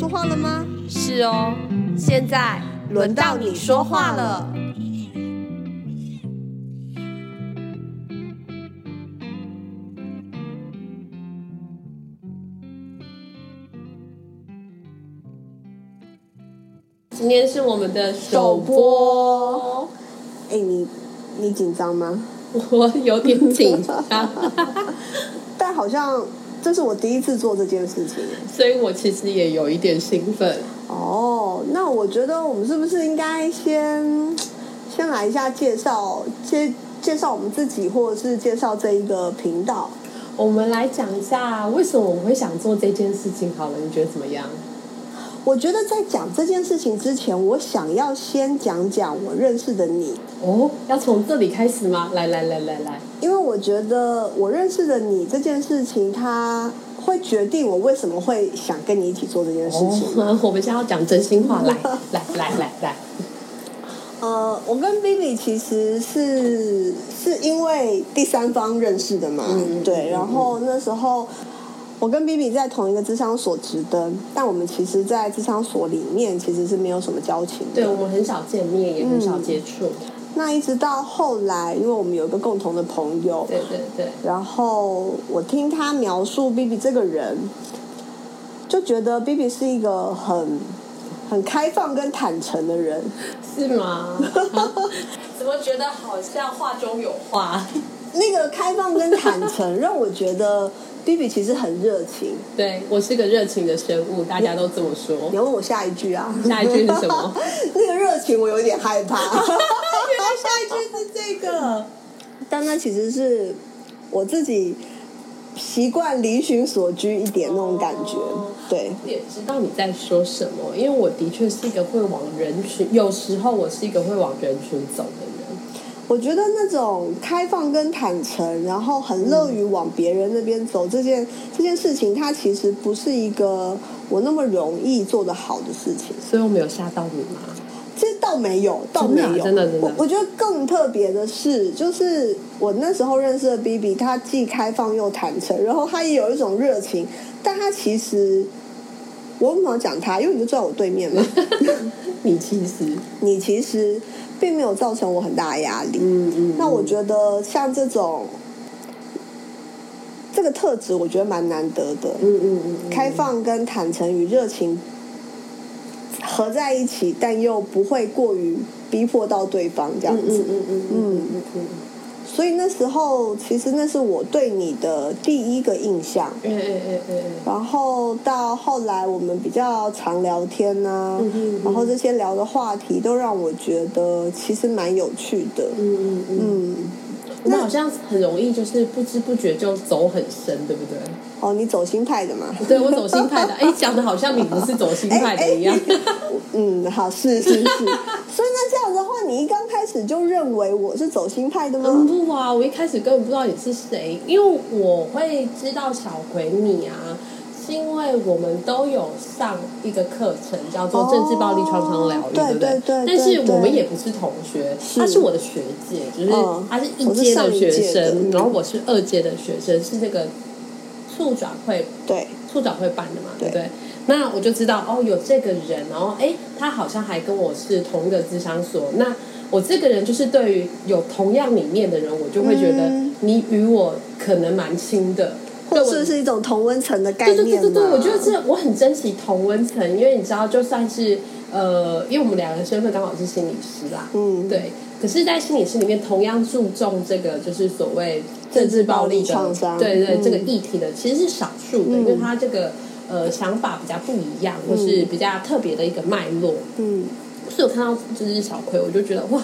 说话了吗？是哦，现在轮到你说话了。今天是我们的首播，哎，你你紧张吗？我有点紧张，但好像这是我第一次做这件事情，所以我其实也有一点兴奋。哦，那我觉得我们是不是应该先先来一下介绍，介介绍我们自己，或者是介绍这一个频道？我们来讲一下为什么我们会想做这件事情。好了，你觉得怎么样？我觉得在讲这件事情之前，我想要先讲讲我认识的你。哦，要从这里开始吗？来来来来来，因为我觉得我认识的你这件事情，它会决定我为什么会想跟你一起做这件事情。哦、我们现在要讲真心话，来 来来来来。呃，我跟 Vivi 其实是是因为第三方认识的嘛，嗯对，然后那时候。我跟 B B 在同一个智商所值登，但我们其实，在智商所里面其实是没有什么交情的。对，我们很少见面，也很少接触。那一直到后来，因为我们有一个共同的朋友，对对对，然后我听他描述 B B 这个人，就觉得 B B 是一个很很开放跟坦诚的人，是吗？怎么觉得好像话中有话？那个开放跟坦诚让我觉得。B B 其实很热情，对我是个热情的生物，大家都这么说。你要问我下一句啊？下一句是什么？那个热情我有点害怕。原来下一句是这个，但那其实是我自己习惯离群所居一点那种感觉。对，也知道你在说什么，因为我的确是一个会往人群，有时候我是一个会往人群走的人。我觉得那种开放跟坦诚，然后很乐于往别人那边走，这件这件事情，它其实不是一个我那么容易做得好的事情。所以我没有吓到你吗？这倒没有，倒没有，真的真的。我我觉得更特别的是，就是我那时候认识的 B B，他既开放又坦诚，然后他也有一种热情，但他其实我为什么讲他？因为你就坐在我对面嘛。你其实，你其实。并没有造成我很大的压力。嗯嗯。那我觉得像这种这个特质，我觉得蛮难得的。嗯嗯嗯。开放跟坦诚与热情合在一起，但又不会过于逼迫到对方这样子。嗯嗯嗯嗯嗯。所以那时候，其实那是我对你的第一个印象。嗯嗯嗯嗯。然后到后来，我们比较常聊天呐，然后这些聊的话题都让我觉得其实蛮有趣的。嗯嗯嗯。我好像很容易就是不知不觉就走很深，对不对？哦，你走心派的嘛？对，我走心派的。哎，讲的好像你不是走心派的一样。嗯，好，是是是。你一刚开始就认为我是走心派的吗？嗯不啊，我一开始根本不知道你是谁，因为我会知道小葵你啊，是因为我们都有上一个课程叫做政治暴力创伤疗愈，对不对？但是我们也不是同学，他是我的学姐，就是他是一阶的学生，然后我是二阶的学生，是那个。促转会对促转会办的嘛，对不对？那我就知道哦，有这个人，然后哎，他好像还跟我是同一个智商所。那我这个人就是对于有同样理念的人，我就会觉得你与我可能蛮亲的，或者是一种同温层的概念。对对对对对，我觉得这我很珍惜同温层，因为你知道，就算是呃，因为我们两个身份刚好是心理师啦，嗯，对。可是，在心理师里面，同样注重这个就是所谓政治暴力创伤，对对，这个议题的其实是少数的，因为他这个呃想法比较不一样，或是比较特别的一个脉络。嗯，所以我看到就是小葵，我就觉得哇，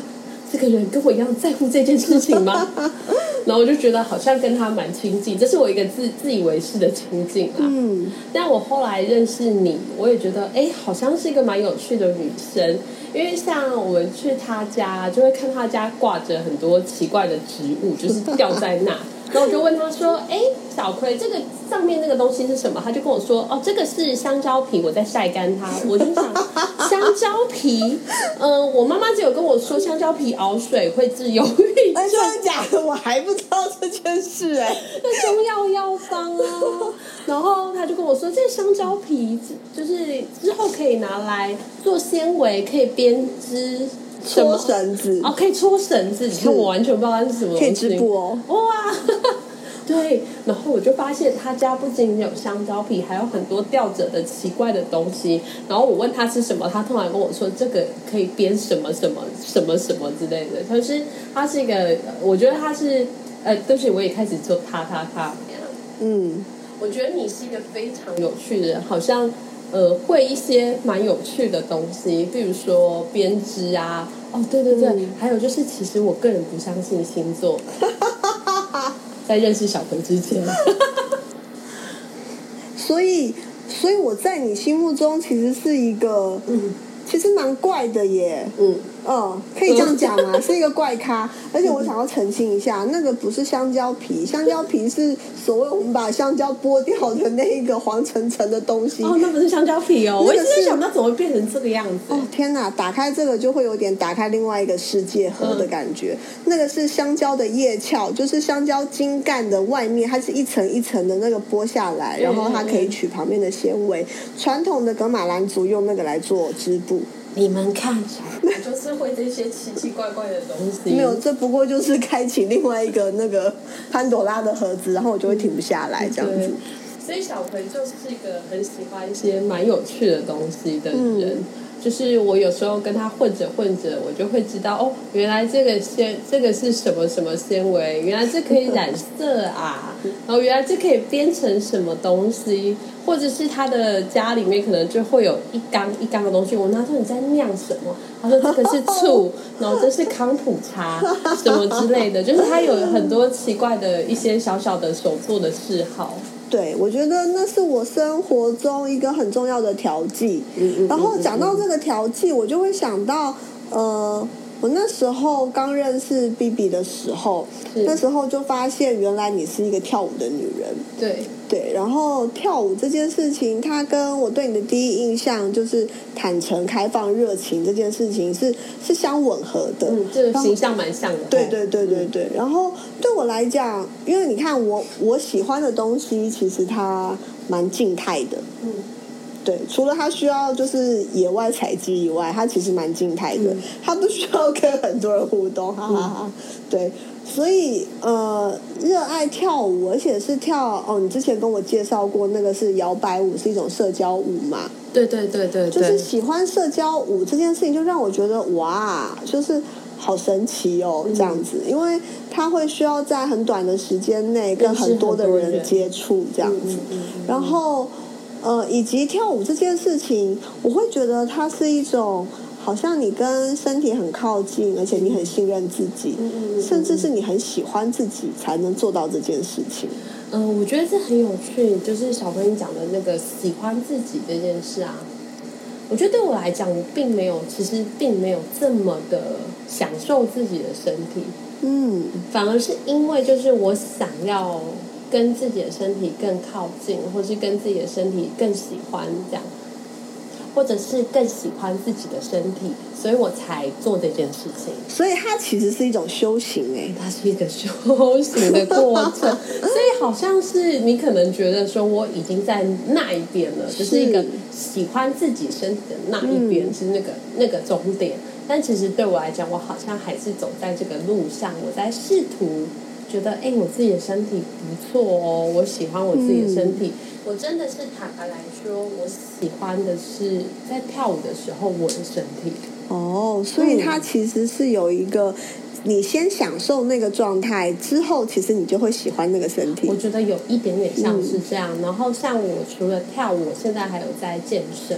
这个人跟我一样在乎这件事情吗？然后我就觉得好像跟他蛮亲近，这是我一个自自以为是的亲近啊。嗯，但我后来认识你，我也觉得哎，好像是一个蛮有趣的女生。因为像我们去他家，就会看他家挂着很多奇怪的植物，就是吊在那。然后我就问他说：“哎，小葵，这个上面那个东西是什么？”他就跟我说：“哦，这个是香蕉皮，我在晒干它。”我就想，香蕉皮，嗯，我妈妈只有跟我说香蕉皮熬水会治忧郁症，真的假的？我还不知道这件事哎，那中药药方啊。然后他就跟我说，这香蕉皮就是之后可以拿来做纤维，可以编织。搓绳子哦，可以搓绳子。你看，我完全不知道它是什么。可以织布哦。哇，对。然后我就发现他家不仅有香蕉皮，还有很多吊着的奇怪的东西。然后我问他是什么，他突然跟我说这个可以编什么什么什么什么之类的。可是他是一个，我觉得他是呃，对不起，我也开始做他他他。嗯，我觉得你是一个非常有趣的人，好像。呃，会一些蛮有趣的东西，比如说编织啊，哦，对对对，还有就是，其实我个人不相信星座，在认识小葵之前，所以，所以我在你心目中其实是一个，嗯，其实蛮怪的耶，嗯。嗯，可以这样讲吗？是一个怪咖，而且我想要澄清一下，那个不是香蕉皮，香蕉皮是所谓我们把香蕉剥掉的那一个黄橙橙的东西。哦，那不是香蕉皮哦，我一直在想，它怎么会变成这个样子？哦，天哪！打开这个就会有点打开另外一个世界盒的感觉。那个是香蕉的叶鞘，就是香蕉茎干的外面，它是一层一层的那个剥下来，然后它可以取旁边的纤维。传统的格马兰族用那个来做织布。你们看，我就是会这些奇奇怪怪的东西。没有，这不过就是开启另外一个那个潘朵拉的盒子，然后我就会停不下来这样子。所以小葵就是一个很喜欢一些蛮有趣的东西的人。就是我有时候跟他混着混着，我就会知道哦，原来这个纤这个是什么什么纤维，原来这可以染色啊，然后原来这可以编成什么东西，或者是他的家里面可能就会有一缸一缸的东西。我他说你在酿什么？他说这个是醋，然后这是康普茶什么之类的，就是他有很多奇怪的一些小小的手做的嗜好。对，我觉得那是我生活中一个很重要的调剂。然后讲到这个调剂，我就会想到，呃，我那时候刚认识 B B 的时候，那时候就发现原来你是一个跳舞的女人。对。对，然后跳舞这件事情，它跟我对你的第一印象就是坦诚、开放、热情这件事情是是相吻合的。嗯，这个形象蛮像的。对对对对对。然后对我来讲，因为你看我我喜欢的东西，其实它蛮静态的。嗯。对，除了它需要就是野外采集以外，它其实蛮静态的，它不需要跟很多人互动，哈哈哈。对。所以，呃，热爱跳舞，而且是跳哦。你之前跟我介绍过，那个是摇摆舞，是一种社交舞嘛？对对对对，就是喜欢社交舞这件事情，就让我觉得哇，就是好神奇哦，这样子，因为它会需要在很短的时间内跟很多的人接触，这样子。然后，呃，以及跳舞这件事情，我会觉得它是一种。好像你跟身体很靠近，而且你很信任自己，甚至是你很喜欢自己，才能做到这件事情。嗯，我觉得这很有趣，就是小朋讲的那个喜欢自己这件事啊。我觉得对我来讲，我并没有，其实并没有这么的享受自己的身体。嗯，反而是因为就是我想要跟自己的身体更靠近，或是跟自己的身体更喜欢这样。或者是更喜欢自己的身体，所以我才做这件事情。所以它其实是一种修行哎，它是一个修行的过程。所以好像是你可能觉得说我已经在那一边了，就是一个喜欢自己身体的那一边是那个那个终点。但其实对我来讲，我好像还是走在这个路上，我在试图觉得，哎，我自己的身体不错哦，我喜欢我自己的身体。我真的是坦白来说，我喜欢的是在跳舞的时候我的身体。哦，所以它其实是有一个，你先享受那个状态之后，其实你就会喜欢那个身体。我觉得有一点点像是这样。然后像我除了跳舞，现在还有在健身。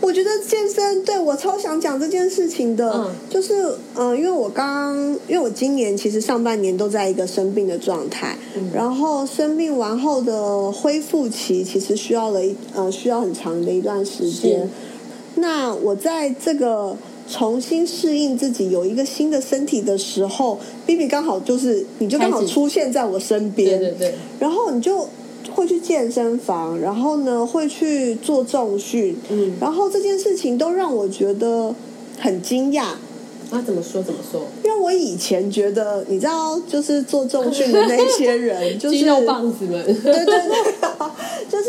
我觉得健身对我超想讲这件事情的，就是嗯，因为我刚，因为我今年其实上半年都在一个生病的状态，然后生病完后的恢复期其实需要了一呃需要很长的一段时间。那我在这个重新适应自己有一个新的身体的时候，B B 刚好就是你就刚好出现在我身边，对对对，然后你就。会去健身房，然后呢会去做重训，嗯。然后这件事情都让我觉得很惊讶。那怎么说怎么说？因为我以前觉得，你知道，就是做重训的那些人，就是肌肉棒子们，对对对，就是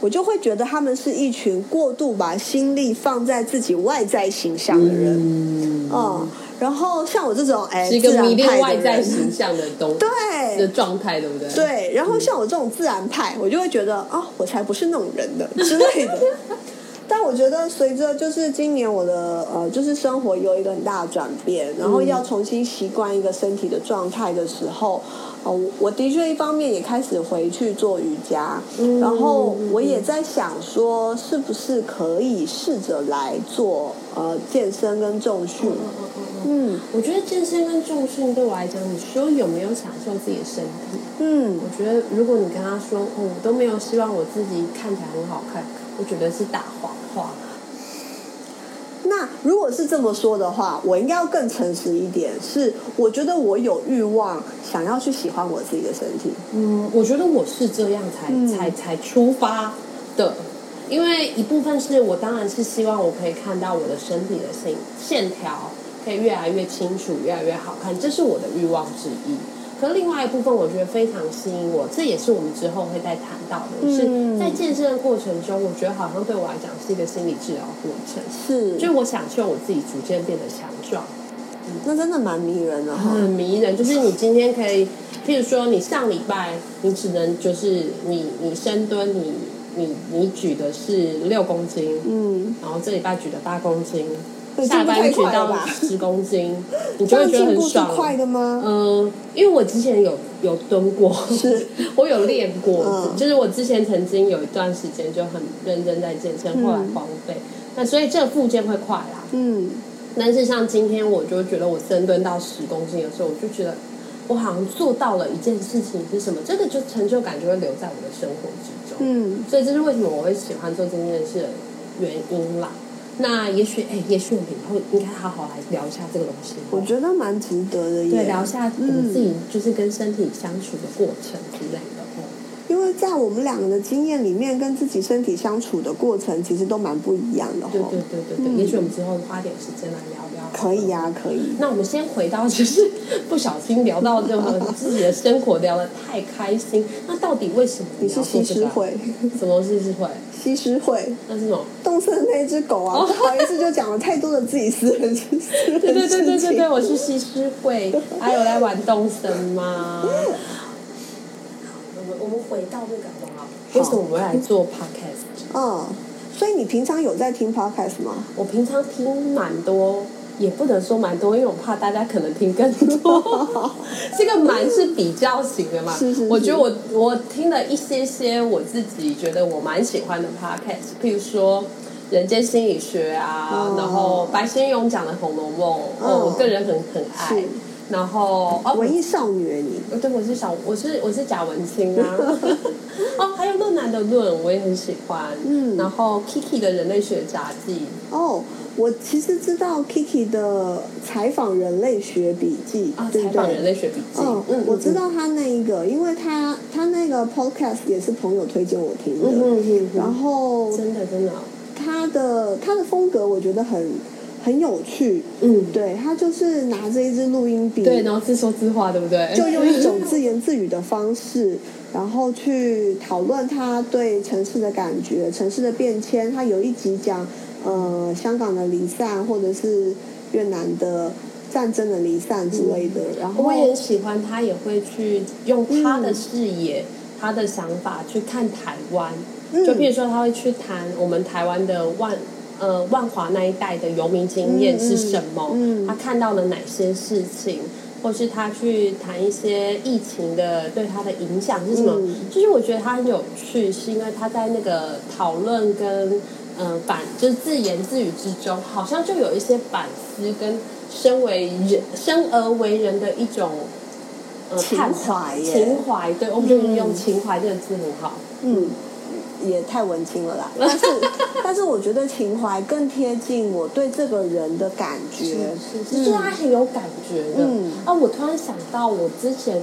我就会觉得他们是一群过度把心力放在自己外在形象的人，嗯，嗯，然后像我这种哎，是一个迷恋外在形象的东对的状态，对不对？对，然后像我这种自然派，我就会觉得啊，我才不是那种人的之类的。但我觉得随着就是今年我的呃，就是生活有一个很大的转变，然后要重新习惯一个身体的状态的时候，哦、我的确一方面也开始回去做瑜伽，然后我也在想说，是不是可以试着来做呃健身跟重训？嗯我觉得健身跟重训对我来讲，你说有没有享受自己的身体？嗯我觉得如果你跟他说，哦，我都没有希望我自己看起来很好看，我觉得是大谎话。那如果是这么说的话，我应该要更诚实一点。是，我觉得我有欲望想要去喜欢我自己的身体。嗯，我觉得我是这样才、嗯才才出发的，因为一部分是我当然是希望我可以看到我的身体的线线条可以越来越清楚，越来越好看，这是我的欲望之一。可另外一部分，我觉得非常吸引我，这也是我们之后会再谈到的，嗯。是在健身的过程中，我觉得好像对我来讲是一个心理治疗过程，是，就是我享受我自己逐渐变得强壮。那真的蛮迷人的哈。很迷人，就是你今天可以，譬如说你上礼拜你只能就是你你深蹲你你你举的是六公斤，嗯，然后这礼拜举的八公斤，这下班举到吧十公斤，你就会觉得很爽。快的吗？嗯，因为我之前有有蹲过，是 我有练过，嗯就是我之前曾经有一段时间就很认真在健身，后来荒废，那所以这个附件会快啦。嗯，但是像今天，我就觉得我深蹲到十公斤的时候，我就觉得我好像做到了一件事情是什么，这个就成就感就会留在我的生活之中。嗯，所以这是为什么我会喜欢做这件事的原因啦。那也许，哎，也许我们以后应该好好来聊一下这个东西。我觉得蛮值得的耶。对，聊一下我们嗯自己就是跟身体相处的过程之类的。哦因为在我们两个的经验里面，跟自己身体相处的过程其实都蛮不一样的哈。对对对对对，嗯也许我们之后花点时间来聊聊。可以呀、可以。那我们先回到，就是不小心聊到这个自己的生活聊得太开心，那到底为什么你是？西施会，什么是西施会？西施会，那是什么？动森那只狗啊，哦不好意思，就讲了太多的自己私人私人对对对对对对，我是西施会，还有来玩动森吗？我们我们回到这个好不好？为什么我们会来做 podcast？嗯，所以你平常有在听 podcast 吗？我平常听蛮多，也不能说蛮多，因为我怕大家可能听更多。这个蛮是比较型的嘛。是是是我觉得我我听了一些些我自己觉得我蛮喜欢的 podcast，譬如说。人间心理学啊，哦然后白先勇讲的《红楼梦》哦，我个人很很爱是。然后哦，文艺少女耶你，对，我是小，我是我是贾文清啊。哦，还有论男的论，我也很喜欢。嗯然后 Kiki 的人类学杂记，哦，我其实知道 Kiki 的采访人类学笔记啊，对不采访人对？类学笔记。嗯，我知。道他那一个，因为他他那个 podcast 也是朋友推荐我听的，嗯嗯嗯然哼，后真的真的，他的他的风格我觉得很很有趣，嗯，对他就是拿着一支录音笔，对，然后自说自话，对不对？就用一种自言自语的方式，然后去讨论他对城市的感觉、城市的变迁。他有一集讲，呃，香港的离散，或者是越南的战争的离散之类的。然后我也很喜欢他，也会去用他的视野、他的想法去看台湾。嗯就比如说，他会去谈我们台湾的万呃万华那一带的游民经验是什么，嗯嗯他看到了哪些事情，或是他去谈一些疫情的对他的影响是什么。嗯就是我觉得他很有趣，是因为他在那个讨论跟嗯、呃反就是自言自语之中，好像就有一些反思跟身为人生而为人的一种。呃，情探怀耶情怀，对，我们就嗯用情怀这个字很好。嗯，也太文青了啦。但是，但是我觉得情怀更贴近我对这个人的感觉。是，就是他很有感觉的。嗯啊，我突然想到，我之前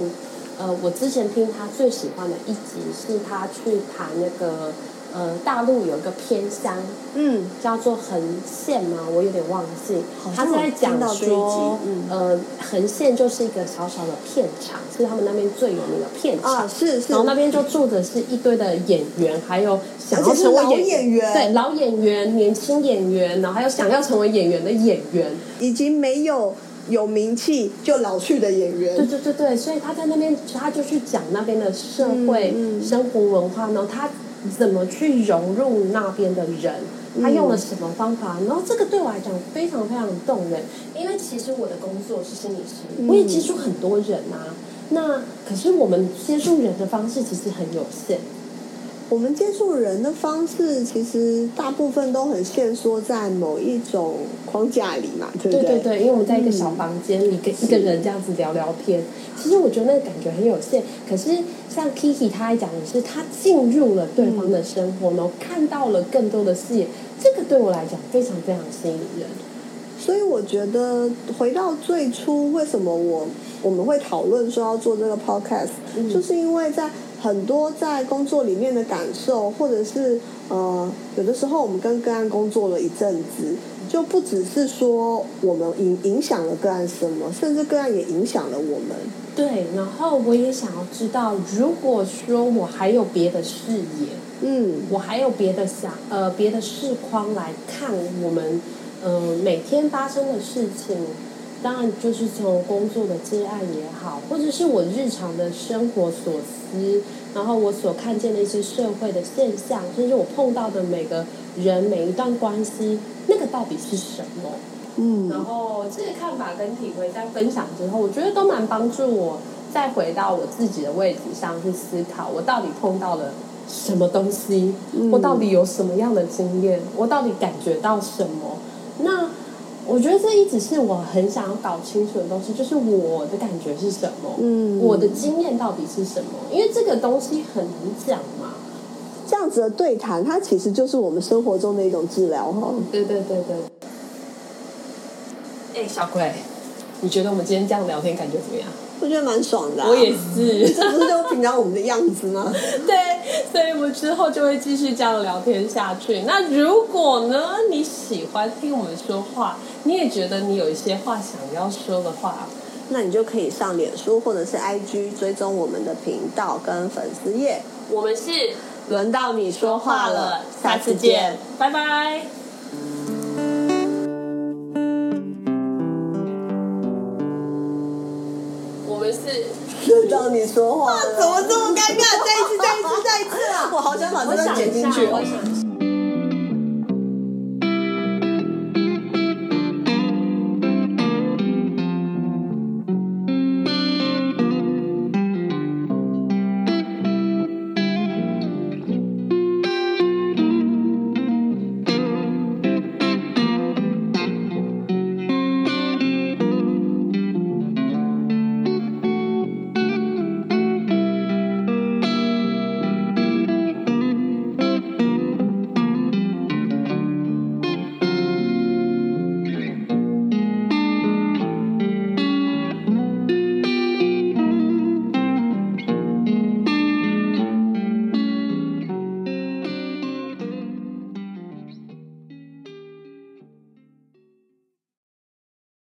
呃，我之前听他最喜欢的一集是他去谈那个。呃，大陆有一个偏乡，嗯，叫做横县嘛，我有点忘记。他在讲说，呃，横县就是一个小小的片场，是他们那边最有名的片场。啊，是是。然后那边就住的是一堆的演员，还有想要成为演员，对，老演员、年轻演员，然后还有想要成为演员的演员，以及没有有名气就老去的演员。对对对对，所以他在那边，他就去讲那边的社会生活文化呢，他。怎么去融入那边的人？他用了什么方法？然后这个对我来讲非常非常动人，因为其实我的工作是心理师，我也接触很多人啊。那可是我们接触人的方式其实很有限。我们接触人的方式，其实大部分都很限缩在某一种框架里嘛，对不对？对对对，因为我们在一个小房间里跟一个人这样子聊聊天，其实我觉得那个感觉很有限。可是像 Kiki 他讲的是，他进入了对方的生活，然后看到了更多的视野，这个对我来讲非常非常吸引人。所以我觉得回到最初，为什么我我们会讨论说要做这个 Podcast，就是因为在。很多在工作里面的感受，或者是呃，有的时候我们跟个案工作了一阵子，就不只是说我们影影响了个案什么，甚至个案也影响了我们。对，然后我也想要知道，如果说我还有别的视野，嗯，我还有别的想呃别的视框来看我们嗯每天发生的事情。当然，就是从工作的接案也好，或者是我日常的生活所思，然后我所看见的一些社会的现象，甚至我碰到的每个人、每一段关系，那个到底是什么？嗯，然后这些看法跟体会在分享之后，我觉得都蛮帮助我再回到我自己的位置上去思考，我到底碰到了什么东西，我到底有什么样的经验，我到底感觉到什么？那。我觉得这一直是我很想要搞清楚的东西，就是我的感觉是什么，嗯，我的经验到底是什么？因为这个东西很难讲嘛。这样子的对谈，它其实就是我们生活中的一种治疗哈。对对对对。哎，小鬼，你觉得我们今天这样聊天感觉怎么样？我觉得蛮爽的，我也是，这不是就平常我们的样子吗？对，所以我们之后就会继续这样聊天下去。那如果呢，你喜欢听我们说话，你也觉得你有一些话想要说的话，那你就可以上脸书或者是 IG 追踪我们的频道跟粉丝页。我们是轮到你说话了，下次见，拜拜。你说话了，怎么这么尴尬？再一次，再一次，再一次啊！我好想把这段剪进去。